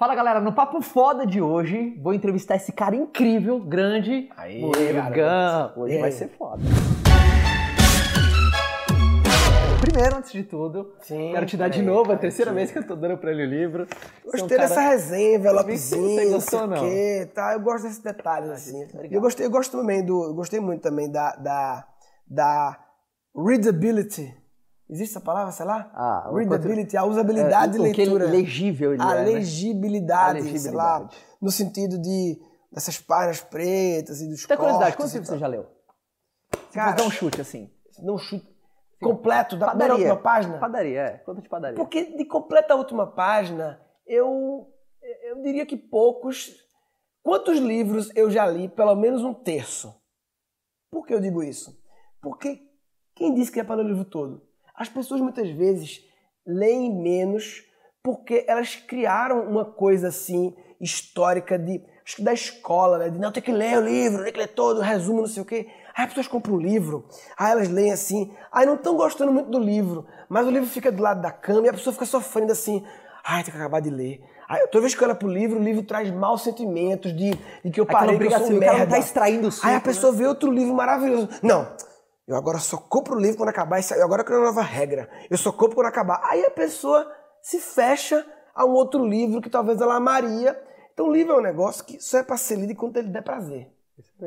Fala galera, no Papo Foda de hoje, vou entrevistar esse cara incrível, grande, garoto. Gun. Hoje aí? vai ser foda. Primeiro, antes de tudo, Sim, quero te dar de novo, a cara, terceira vez que eu tô dando pra ele o livro. Você é um Gostei cara- dessa resenha, envelopezinho, não sei o não? quê, tá? Eu gosto desses detalhes, assim. obrigado. Eu gostei, eu gosto também do, eu gostei muito também da, da, da readability. Existe essa palavra, sei lá? Ah, readability, a usabilidade É, de que leitura. legível ele a é, né? legibilidade, A sei legibilidade. lá, no sentido de dessas páginas pretas e dos Tem curiosidade, cortes quantos e livros você já leu? Se Cara, dar um chute assim. Não chute completo da Padaria. última página? Padaria, é. Quanto de padaria? Porque de completa última página, eu, eu diria que poucos. Quantos livros eu já li? Pelo menos um terço. Por que eu digo isso? Porque quem disse que é para ler o livro todo? As pessoas muitas vezes leem menos porque elas criaram uma coisa assim histórica de acho que da escola, né? De não tem que ler o livro, tem que ler todo, resumo, não sei o quê. Aí as pessoas compram um livro, aí elas leem assim, aí não estão gostando muito do livro, mas o livro fica do lado da cama e a pessoa fica sofrendo assim, ai, tem que acabar de ler. Aí toda vez que eu olho pro livro, o livro traz maus sentimentos de, de que eu Aquela parei, que eu sou um o cara não merda. tá extraindo o suco, Aí a né? pessoa vê outro livro maravilhoso. Não, eu agora só compro o livro quando acabar aí. Agora eu uma nova regra. Eu só compro quando acabar. Aí a pessoa se fecha a um outro livro que talvez ela amaria. Então o livro é um negócio que só é para ser lido enquanto ele der prazer.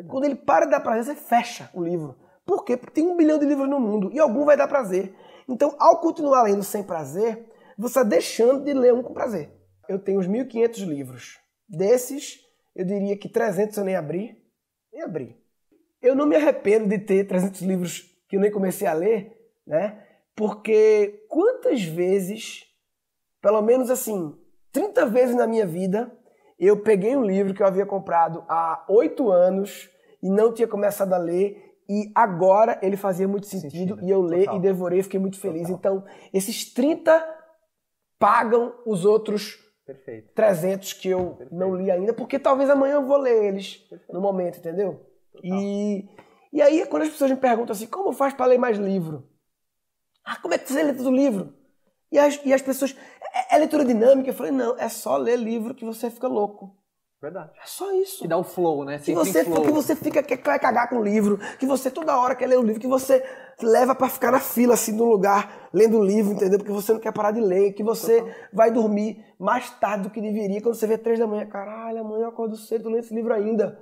Quando ele para de dar prazer, você fecha o livro. Por quê? Porque tem um bilhão de livros no mundo e algum vai dar prazer. Então, ao continuar lendo sem prazer, você está deixando de ler um com prazer. Eu tenho uns 1.500 livros. Desses, eu diria que 300 eu nem abri. Nem abri. Eu não me arrependo de ter 300 livros que eu nem comecei a ler, né? Porque quantas vezes, pelo menos assim, 30 vezes na minha vida, eu peguei um livro que eu havia comprado há oito anos e não tinha começado a ler e agora ele fazia muito sentido, Sentido, e eu total. e devorei e fiquei muito feliz. Total. Então, esses 30 pagam os outros Perfeito. 300 que eu não li ainda, porque talvez amanhã eu vou ler eles no momento, entendeu? E, e aí, quando as pessoas me perguntam assim, como faz para ler mais livro? Ah, como é que você lê todo livro? E as, e as pessoas, é, é leitura dinâmica? Eu falei, não, é só ler livro que você fica louco. Verdade. É só isso. Que dá o flow, né? Que você, flow. que você fica quer, quer cagar com o livro, que você toda hora quer ler o livro, que você leva pra ficar na fila assim no lugar lendo o livro, entendeu? Porque você não quer parar de ler, que você vai dormir mais tarde do que deveria quando você vê três da manhã, caralho, amanhã eu acordo cedo, tô lendo esse livro ainda.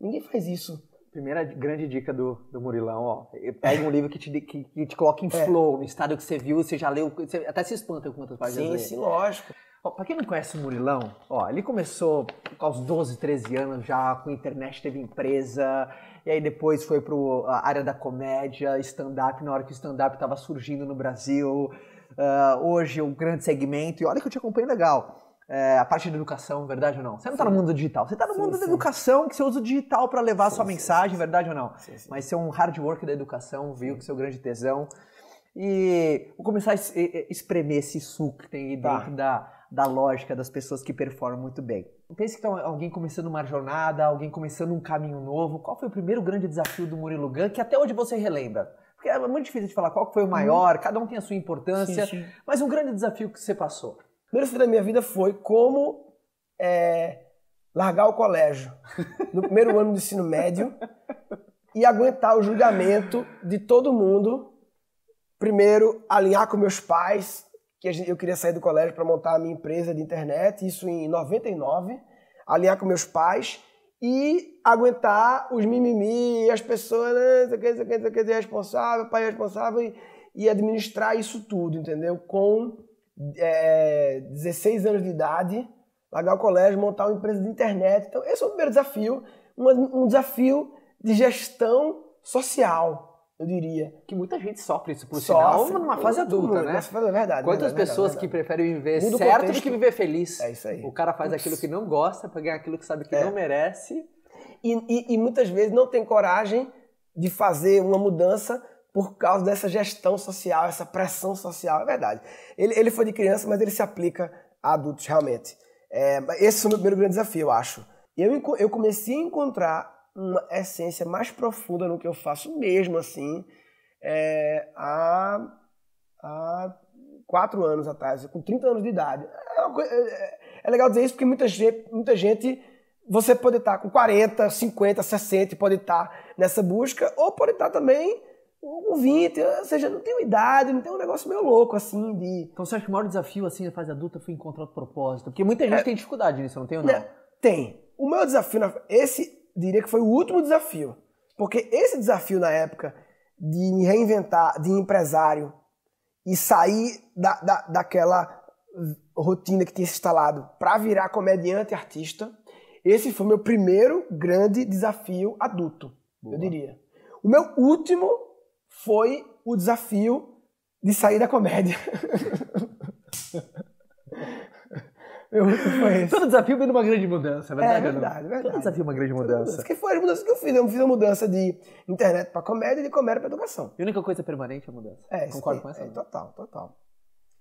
Ninguém faz isso. Primeira grande dica do, do Murilão, ó. Pega um livro que te, que, que te coloca em flow, no estado que você viu, você já leu, você até se espanta com quantas páginas Sim, lê. sim, lógico. Ó, pra quem não conhece o Murilão, ó, ele começou aos 12, 13 anos já, com internet, teve empresa, e aí depois foi pro a área da comédia, stand-up, na hora que o stand-up estava surgindo no Brasil. Ah, hoje, um grande segmento, e olha que eu te acompanho legal. É, a parte da educação, verdade ou não? Você não tá no mundo digital, você tá no Sim, mundo da sim. educação, que você usa o digital para levar a Sim, sua sim, mensagem, verdade ou não? Mas você é um hard work da educação, viu, que seu grande tesão. E vou começar a es- espremer esse suco que tem aí Tá. dentro da, da lógica das pessoas que performam muito bem. Pense que tá alguém começando uma jornada, alguém começando um caminho novo. Qual foi o primeiro grande desafio do Murilo Gun que até hoje você relembra? Porque é muito difícil de falar qual foi o maior, cada um tem a sua importância, mas um grande desafio que você passou. Primeiro desafio da minha vida foi como é, largar o colégio no primeiro ano do ensino médio e aguentar o julgamento de todo mundo. Primeiro, alinhar com meus pais, que eu queria sair do colégio para montar a minha empresa de internet, isso em 99. Alinhar com meus pais e aguentar os mimimi as pessoas, né, não sei o que, não sei o que, não sei o que, responsável, pai responsável e, e administrar isso tudo, entendeu? Com é, 16 anos de idade, largar o colégio, montar uma empresa de internet. Então, esse é o primeiro desafio, um, um desafio de gestão social, eu diria. Que muita gente sofre isso, por Sofre. sinal, numa fase adulta, Muito, né? nessa fase é verdade. Quantas verdade, pessoas verdade, que preferem viver Muda certo do contexto. que viver feliz? É isso aí. O cara faz Putz. aquilo que não gosta pra ganhar aquilo que sabe que É. não merece. E, e- e muitas vezes não tem coragem de fazer uma mudança por causa dessa gestão social, essa pressão social. É verdade. Ele, ele foi de criança, mas ele se aplica a adultos, realmente. É, esse foi o meu primeiro grande desafio, eu acho. Eu, eu comecei a encontrar uma essência mais profunda no que eu faço mesmo, assim, é, há, há quatro anos atrás, com 30 anos de idade. É coisa- é- É legal dizer isso porque muita gente, muita gente você pode estar com 40, 50, 60, pode estar nessa busca, ou pode estar também com 20, ou seja, não uma idade, não tem um negócio meio louco, assim, de... Então você acha que o maior desafio, assim, na fase adulta foi encontrar o propósito? Porque muita gente é, tem dificuldade nisso, não tem ou não? Né, tem. O meu desafio, esse diria que foi o último desafio, porque esse desafio na época de me reinventar, de empresário, e sair da, da, daquela rotina que tinha se instalado para virar comediante e artista, esse foi meu primeiro grande desafio adulto, Boa. eu diria. O meu último foi o desafio de sair da comédia. meu foi esse. Todo desafio vem uma grande mudança, é verdade? É verdade, é verdade. Todo desafio é uma grande mudança. Que foi a mudança que eu fiz. Eu fiz a mudança de internet para comédia e de comédia para educação. E a única coisa permanente é a mudança. É, Concordo com essa? É, total, total.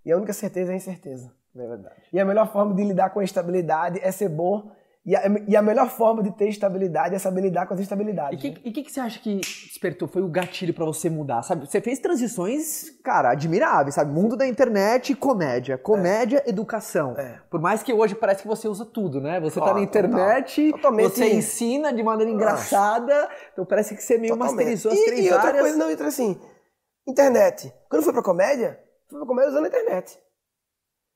E a única certeza é a incerteza. É verdade. E a melhor forma de lidar com a instabilidade é ser bom e a, e a, melhor forma de ter estabilidade é saber lidar com as instabilidades. E o que, que, que, você acha que despertou? Foi o gatilho para você mudar, sabe? Você fez transições, cara, admiráveis, sabe? Mundo da internet e comédia. Comédia, é. educação. É. Por mais que hoje parece que você usa tudo, né? Você tá na internet, Totalmente. você ensina de maneira engraçada, então parece que você meio Totalmente. masterizou as três e, e outra áreas. coisa, não, então assim, internet. Quando fui pra comédia, fui pra comédia usando a internet.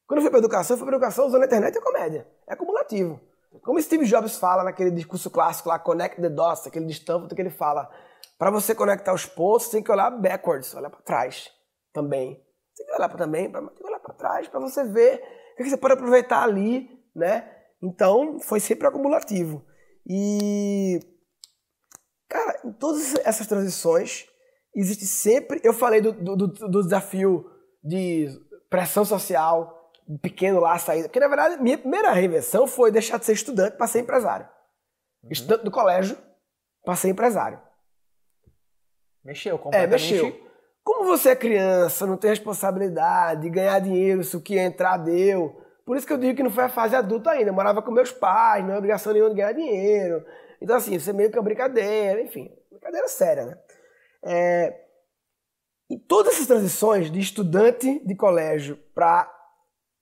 Quando fui pra educação, fui pra educação usando a internet e a comédia. É acumulativo. Como Steve Jobs fala naquele discurso clássico lá, Connect the Dots, aquele de Stanford que ele fala, para você conectar os pontos, tem que olhar backwards, olhar para trás também. Tem que olhar para também, tem que olhar para trás para você ver o que você pode aproveitar ali, né? Então, foi sempre acumulativo. E cara, em todas essas transições existe sempre, eu falei do, do, do desafio de pressão social, pequeno lá, saída. Porque, na verdade, minha primeira reinvenção foi deixar de ser estudante para ser empresário. Uhum. Estudante do colégio para ser empresário. Mexeu completamente. É, mexeu. Como você é criança, não tem responsabilidade de ganhar dinheiro, se o que entrar deu. Por isso que eu digo que não foi a fase adulta ainda. Eu morava com meus pais, não é obrigação nenhuma de ganhar dinheiro. Então, assim, você meio que é uma brincadeira, enfim, brincadeira séria, né? É... E todas essas transições de estudante de colégio para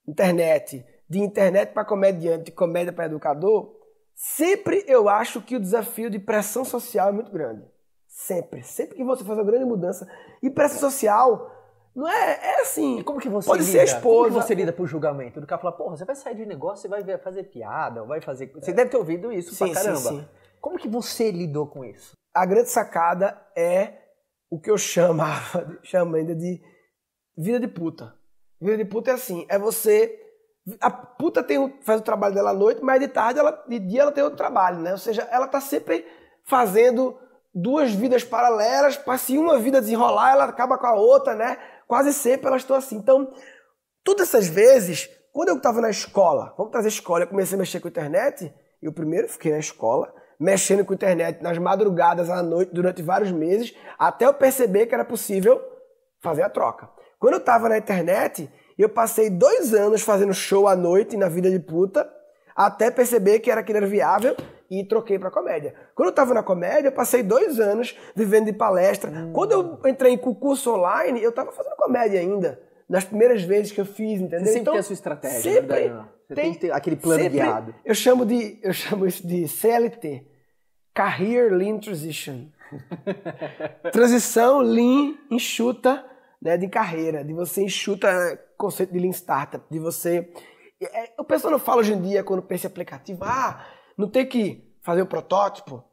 internet, de internet para comediante, de comédia para educador, sempre eu acho que o desafio de pressão social é muito grande. Sempre. Sempre que você faz uma grande mudança. E pressão social não é, é assim. E como que você pode lida? ser esposa. Como você lida pro julgamento? Do cara falar, porra, você vai sair de negócio, você vai fazer piada, vai fazer. Você deve ter ouvido isso sim, pra caramba. Sim, sim. Como que você lidou com isso? A grande sacada é o que eu chamava, chamo ainda de vida de puta. Vida de puta é assim, é você. A puta tem, faz o trabalho dela à noite, mas de tarde, ela, de dia, ela tem outro trabalho, né? Ou seja, ela tá sempre fazendo duas vidas paralelas, para se uma vida desenrolar, ela acaba com a outra, né? Quase sempre elas estão assim. Então, todas essas vezes, quando eu estava na escola, vamos trazer escola, eu comecei a mexer com a internet, eu primeiro fiquei na escola, mexendo com a internet nas madrugadas, à noite, durante vários meses, até eu perceber que era possível fazer a troca. Quando eu tava na internet, eu passei dois anos fazendo show à noite na vida de puta, até perceber que era aquilo era viável e troquei pra comédia. Quando eu tava na comédia, eu passei dois anos vivendo de palestra. Hum. Quando eu entrei em concurso online, eu tava fazendo comédia ainda. Nas primeiras vezes que eu fiz, entendeu? Você sempre então, tem a sua estratégia, sempre verdade, Você tem, tem que ter aquele plano sempre, guiado. Eu chamo, de, eu chamo isso de CLT. Career Lean Transition. Transição lean, enxuta, né, de carreira, de você enxuta conceito de Lean Startup, de você... É, o pessoal não fala hoje em dia, quando pensa em aplicativo, ah, não tem que fazer o protótipo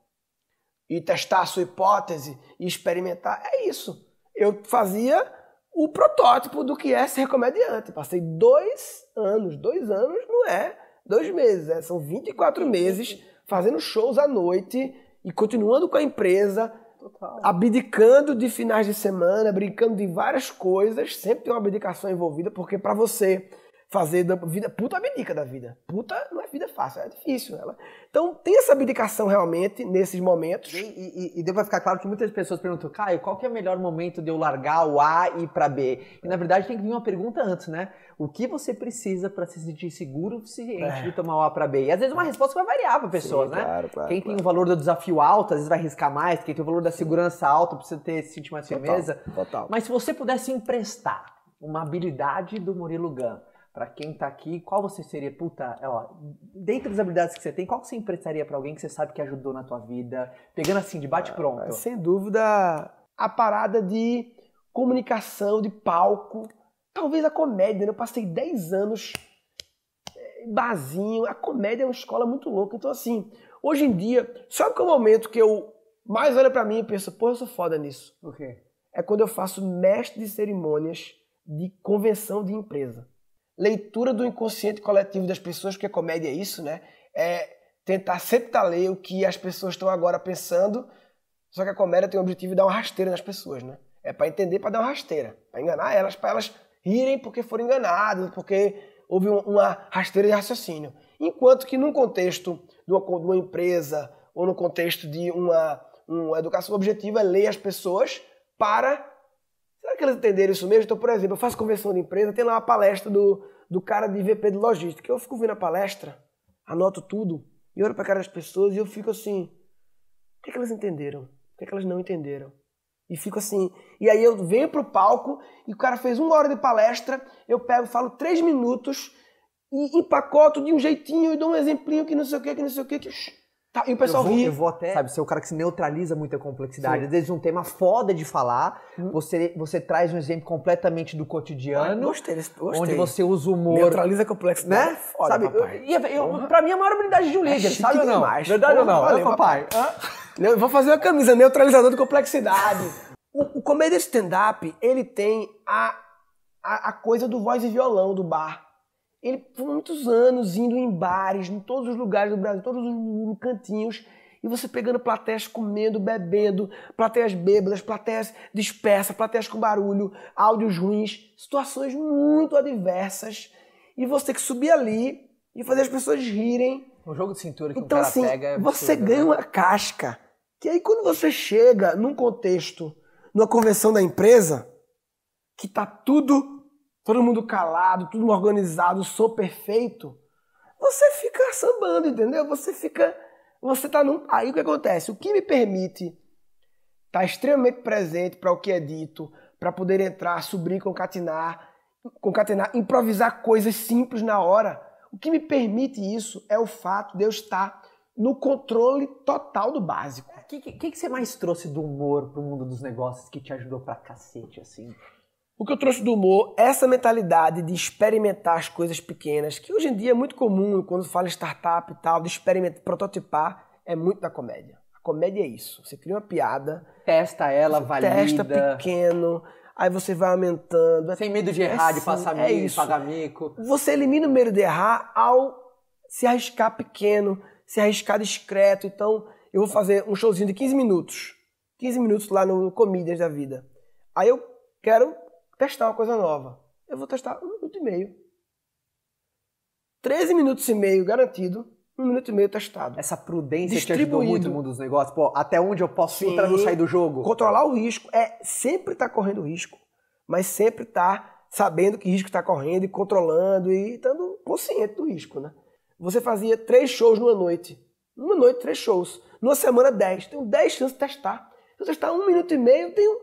e testar a sua hipótese e experimentar. É isso. Eu fazia o protótipo do que é ser comediante. Passei dois anos, dois anos não é dois meses, é, são 24 meses fazendo shows à noite e continuando com a empresa, Total. abdicando de finais de semana, brincando de várias coisas, sempre tem uma abdicação envolvida, porque para você fazer da vida, puta abdica da vida. Puta não é vida fácil, é difícil. Ela. Então tem essa abdicação realmente nesses momentos. E, e, e deve ficar claro que muitas pessoas perguntam, Caio, qual que é o melhor momento de eu largar o A e ir para B? E na verdade tem que vir uma pergunta antes, né? O que você precisa para se sentir seguro o suficiente é. de tomar o A para B? E às vezes uma resposta vai variar para pessoas, Sim, né? Claro, claro, quem claro. tem o valor do desafio alto, às vezes vai arriscar mais, quem tem o valor da segurança alto precisa ter, se sentir mais firmeza. Total. Mas se você pudesse emprestar uma habilidade do Murilo Gun Pra quem tá aqui, qual você seria, puta, ó, dentre as habilidades que você tem, qual que você emprestaria pra alguém que você sabe que ajudou na tua vida? Pegando assim, de bate pronto. Ah, sem dúvida, a parada de comunicação, de palco, talvez a comédia, né? Eu passei 10 anos em barzinho, a comédia é uma escola muito louca. Então, assim, hoje em dia, sabe qual é o momento que eu mais olho pra mim e penso, pô, eu sou foda nisso? O quê? É quando eu faço mestre de cerimônias de convenção de empresa. Leitura do inconsciente coletivo das pessoas, porque comédia é isso, né? É tentar sempre ler o que as pessoas estão agora pensando, só que a comédia tem o objetivo de dar uma rasteira nas pessoas, né? É para entender, para dar uma rasteira, para enganar elas, para elas rirem porque foram enganadas, porque houve uma rasteira de raciocínio. Enquanto que num contexto de uma, de uma empresa ou no contexto de uma, uma educação objetiva é ler as pessoas para Que eles entenderam isso mesmo? Então, por exemplo, eu faço conversão de empresa, tem lá uma palestra do, do cara de VP de logística. Eu fico vendo a palestra, anoto tudo, e olho para a cara das pessoas e eu fico assim: o que, é que elas entenderam? O que, é que elas não entenderam? E fico assim. E aí eu venho pro palco e o cara fez uma hora de palestra, eu pego, falo três minutos e empacoto de um jeitinho e dou um exemplinho que não sei o que, que não sei o que. que... Tá, e o pessoal eu vou, ri. Eu vou até, sabe, ser o cara que se neutraliza muita complexidade. Sim. Às vezes um tema foda de falar, hum. você, você traz um exemplo completamente do cotidiano. Ah, gostei, gostei. Onde você usa o humor. Neutraliza a complexidade. Né? Foda, sabe, papai. Eu, eu, eu, pra mim, a maior habilidade de um líder, é sabe ou não? Demais. Verdade ou não? Valeu, papai. vou fazer uma camisa, neutralizador de complexidade. o, o comédia stand-up, ele tem a, a, a coisa do voz e violão do bar. Ele, por muitos anos, indo em bares, em todos os lugares do Brasil, todos os cantinhos, e você pegando plateias comendo, bebendo, plateias bêbadas, plateias dispersas, plateias com barulho, áudios ruins, situações muito adversas. E você que subir ali e fazer as pessoas rirem. O jogo de cintura que então, o cara assim, pega é Você absurdo, ganha né? uma casca. Que aí quando você chega num contexto, numa convenção da empresa, que tá tudo, todo mundo calado, tudo organizado, som perfeito, você fica sambando, entendeu? Você fica você tá num. Aí o que acontece? O que me permite estar tá extremamente presente para o que é dito, para poder entrar, subir, concatenar, concatenar, improvisar coisas simples na hora. O que me permite isso é o fato de eu estar no controle total do básico. O que, que, que você mais trouxe do humor pro mundo dos negócios que te ajudou pra cacete, assim? O que eu trouxe do humor é essa mentalidade de experimentar as coisas pequenas, que hoje em dia é muito comum quando fala startup e tal, de experimentar, prototipar, é muito da comédia. A comédia é isso. Você cria uma piada, testa ela, valida. Testa pequeno, aí você vai aumentando. Sem medo de errar, é de passar é mico, isso. pagar mico. Você elimina o medo de errar ao se arriscar pequeno, se arriscar discreto. Então, eu vou fazer um showzinho de 15 minutos. 15 minutos lá no Comedians da vida. Aí eu quero testar uma coisa nova. Eu vou testar um minuto e meio. 13 minutos e meio garantido, um minuto e meio testado. Essa prudência te ajudou muito no mundo dos negócios? Pô, até onde eu posso ir Sim. pra não sair do jogo? Controlar o risco é sempre estar correndo risco, mas sempre estar sabendo que risco está correndo e controlando e estando consciente do risco, né? Você fazia três shows numa noite. Numa noite, três shows. Numa semana, dez. Tenho dez chances de testar. Se eu testar um minuto e meio, tenho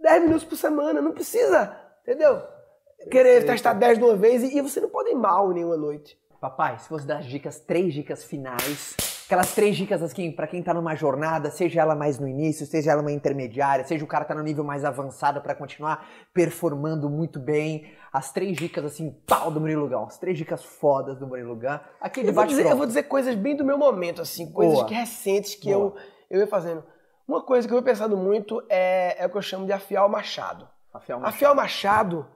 dez minutos por semana. Não precisa, entendeu? Querer testar dez de uma vez e, e você não pode ir mal em nenhuma noite. Papai, se fosse dar as dicas, três dicas finais, aquelas três dicas assim, pra quem tá numa jornada, seja ela mais no início, seja ela uma intermediária, seja o cara tá no nível mais avançado pra continuar performando muito bem, as três dicas assim, pau do Murilo Gão, as três dicas fodas do Murilo Gão, aqui Eu vou, dizer, eu vou dizer coisas bem do meu momento, assim, coisas que recentes que Boa. eu, eu ia fazendo. Uma coisa que eu venho pensando muito é, é o que eu chamo de afiar o machado. Rafael Machado. Afiar o machado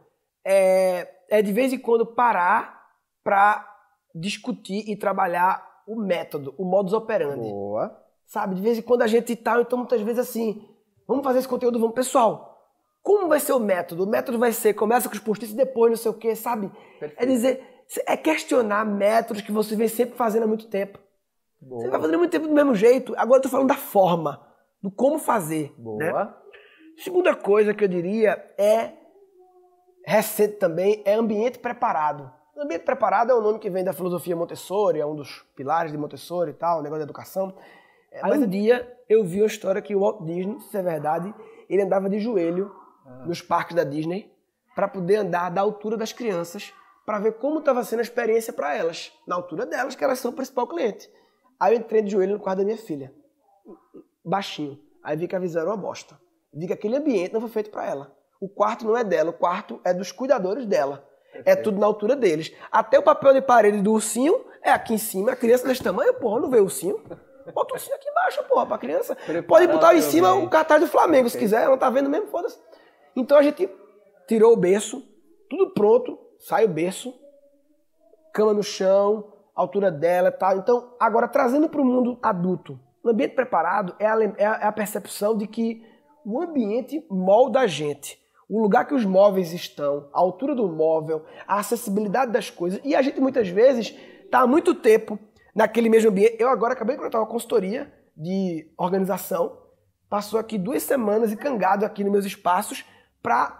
é, é de vez em quando parar para discutir e trabalhar o método, o modus operandi. Boa. Sabe? De vez em quando a gente tá, então muitas vezes assim, vamos fazer esse conteúdo, vamos. Pessoal, como vai ser o método? O método vai ser, começa com os post-its, depois não sei o quê, sabe? É Perfeito. dizer, é questionar métodos que você vem sempre fazendo há muito tempo. Boa. Você vai fazendo há muito tempo do mesmo jeito. Agora eu tô falando da forma, do como fazer. Boa. né? Segunda coisa que eu diria é recente também é ambiente preparado. Ambiente preparado é um nome que vem da filosofia Montessori, é um dos pilares de Montessori e tal, o negócio da educação. É, Mas um dia eu vi uma história que o Walt Disney, se é verdade, ele andava de joelho nos parques da Disney para poder andar da altura das crianças, para ver como estava sendo a experiência para elas, na altura delas, que elas são o principal cliente. Aí eu entrei de joelho no quarto da minha filha, baixinho. Aí vi que a visão era uma bosta. Vi que aquele ambiente não foi feito para ela. O quarto não é dela, o quarto é dos cuidadores dela. É tudo na altura deles. Até o papel de parede do ursinho é aqui em cima. A criança desse tamanho, porra, não vê o ursinho. Bota o ursinho aqui embaixo, porra, pra criança. Pode botar em cima o cartaz do Flamengo, se quiser. Ela não tá vendo mesmo, foda-se. Então a gente tirou o berço, tudo pronto, sai o berço, cama no chão, altura dela e tal. Então, agora trazendo para o mundo adulto, o ambiente preparado é a, é a é percepção de que o ambiente molda a gente o lugar que os móveis estão, a altura do móvel, a acessibilidade das coisas. E a gente muitas vezes está há muito tempo naquele mesmo ambiente. Eu agora acabei de contratar uma consultoria de organização, passou aqui duas semanas encangado aqui nos meus espaços para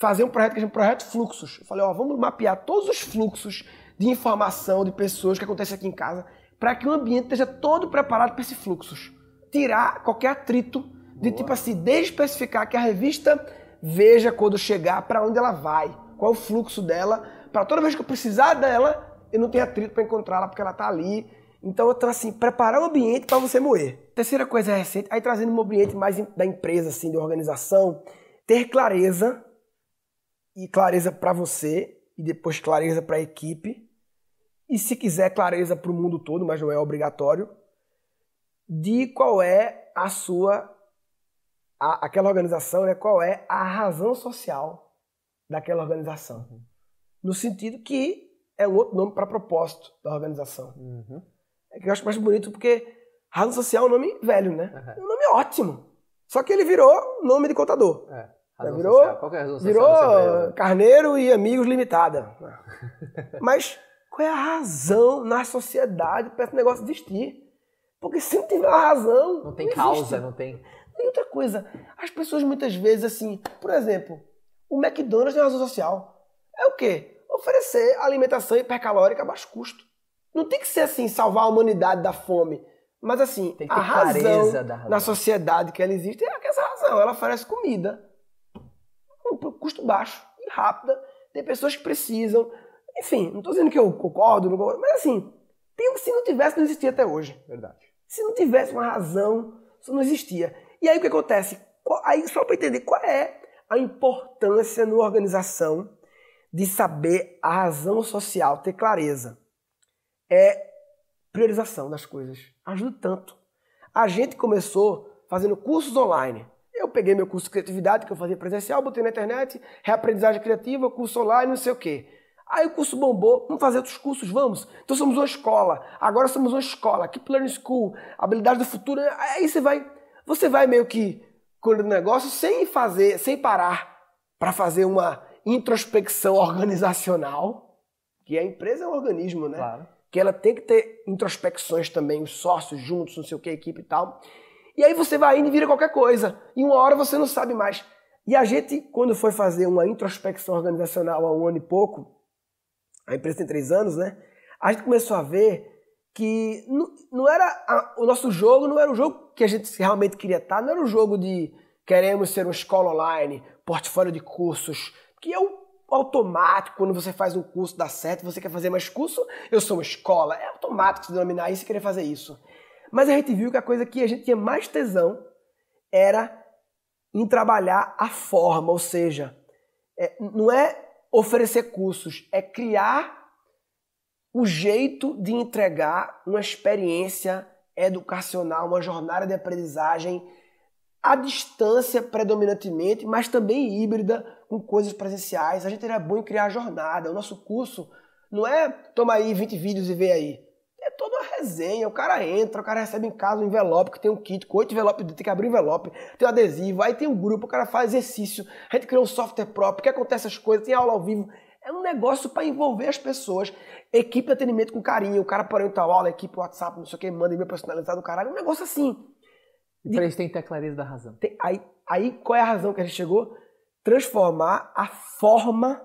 fazer um projeto que chama Projeto Fluxos. Eu falei, ó, vamos mapear todos os fluxos de informação de pessoas que acontecem aqui em casa para que o ambiente esteja todo preparado para esses fluxos. Tirar qualquer atrito de Boa. tipo assim, especificar que a revista veja quando chegar para onde ela vai, qual é o fluxo dela, para toda vez que eu precisar dela, eu não tenho atrito para encontrá-la porque ela está ali. Então, eu assim, preparar o ambiente para você moer. Terceira coisa recente, aí trazendo um ambiente mais da empresa, assim, de organização, ter clareza e clareza para você e depois clareza para a equipe. E se quiser clareza para o mundo todo, mas não é obrigatório, de qual é a sua a, aquela organização, né, qual é a razão social daquela organização. Uhum. No sentido que é um outro nome para propósito da organização. Uhum. É que eu acho mais bonito porque razão social é um nome velho, né? Uhum. É um nome ótimo. Só que ele virou nome de contador. É. Razão virou, social. Qual é a razão virou Carneiro e Amigos Limitada. Mas qual é a razão na sociedade para esse negócio existir? Porque se não tiver uma razão. Não tem não causa, não tem. E outra coisa, as pessoas muitas vezes, assim, por exemplo, o McDonald's tem razão social. É o quê? Oferecer alimentação hipercalórica a baixo custo. Não tem que ser assim, salvar a humanidade da fome. Mas assim, a razão, razão, na sociedade que ela existe é essa razão. Ela oferece comida com custo baixo e rápida. Tem pessoas que precisam. Enfim, não estou dizendo que eu concordo, não concordo, mas assim, tem, se não tivesse, não existia até hoje. Verdade. Se não tivesse uma razão, isso não existia. E aí o que acontece? Aí só para entender qual é a importância na organização de saber a razão social, ter clareza. É priorização das coisas. Ajuda tanto. A gente começou fazendo cursos online. Eu peguei meu curso de criatividade que eu fazia presencial, botei na internet, reaprendizagem criativa, curso online, não sei o quê. Aí o curso bombou, vamos fazer outros cursos, vamos. Então somos uma escola, agora somos uma escola, Keep Learning School, habilidade do futuro. Aí você vai você vai meio que o negócio sem fazer, sem parar para fazer uma introspecção organizacional, que a empresa é um organismo, né? Claro. Que ela tem que ter introspecções também, os sócios juntos, não sei o que, equipe e tal. E aí você vai indo e vira qualquer coisa. E uma hora você não sabe mais. E a gente, quando foi fazer uma introspecção organizacional há um ano e pouco, a empresa tem três anos, né? A gente começou a ver que não, não era a, o nosso jogo não era o jogo que a gente realmente queria estar, não era o jogo de queremos ser uma escola online, portfólio de cursos, que é o automático quando você faz um curso dá certo, você quer fazer mais curso, eu sou uma escola, é automático se denominar isso e querer fazer isso. Mas a gente viu que a coisa que a gente tinha mais tesão era em trabalhar a forma, ou seja, é, não é oferecer cursos, é criar o jeito de entregar uma experiência educacional, uma jornada de aprendizagem à distância predominantemente, mas também híbrida com coisas presenciais. A gente era bom em criar jornada. O nosso curso não é toma aí 20 vídeos e vê aí. É resenha. O cara entra, o cara recebe em casa um envelope que tem um kit com oito envelopes, tem que abrir o envelope, tem um adesivo, aí tem um grupo, o cara faz exercício, a gente criou um software próprio, que acontece essas coisas, tem aula ao vivo. É um negócio para envolver as pessoas. Equipe de atendimento com carinho. O cara porém tal aula, equipe WhatsApp, não sei o que, manda e-mail personalizado, caralho. Um negócio assim. De... Pra isso tem que ter clareza da razão. Tem... Aí, aí qual é a razão que a gente chegou? Transformar a forma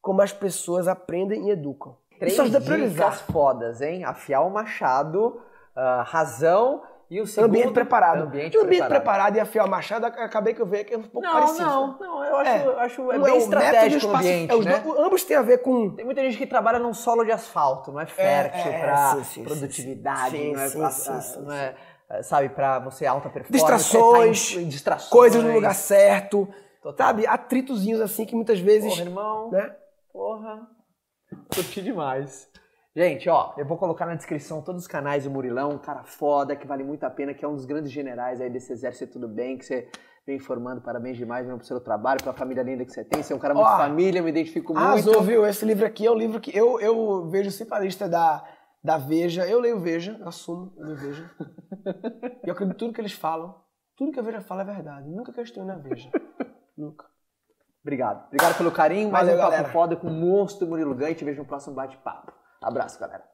como as pessoas aprendem e educam. Três isso dicas fodas, hein? Afiar o machado, uh, razão E o segundo, ambiente preparado. Ambiente o ambiente preparado. preparado e afiar o machado, acabei que eu vejo que é um pouco Não, parecido. não, não, eu acho, É. eu acho é bem o estratégico o espaço- ambiente, é, os né? dois- ambos têm a ver com Tem muita gente que trabalha num solo de asfalto, não é fértil é, pra sim, sim, sim, produtividade, sim. não é, Sim, sim, sim, não é, é, sabe, pra você alta performance. Distrações, você tá em distrações, coisas no lugar certo, Total. sabe? Atritozinhos assim que muitas vezes, Porra, irmão, né? porra, curti demais. Gente, ó, eu vou colocar na descrição todos os canais do Murilão, um cara foda, que vale muito a pena, que é um dos grandes generais aí desse exército tudo bem, que você vem formando, parabéns demais mesmo pro seu trabalho, pela família linda que você tem, você é um cara muito Ó, família, me identifico muito. Arrasou, viu? Esse livro aqui é um livro que eu, eu vejo sempre a lista da, da Veja. Eu leio Veja, assumo, eu leio Veja. e eu acredito tudo que eles falam. Tudo que a Veja fala é verdade. Nunca questiono a Veja. Nunca. Obrigado. Obrigado pelo carinho. Mais Valeu, um Papo galera. Foda com o monstro Murilo Gant. Te vejo no próximo bate-papo. Abraço, galera.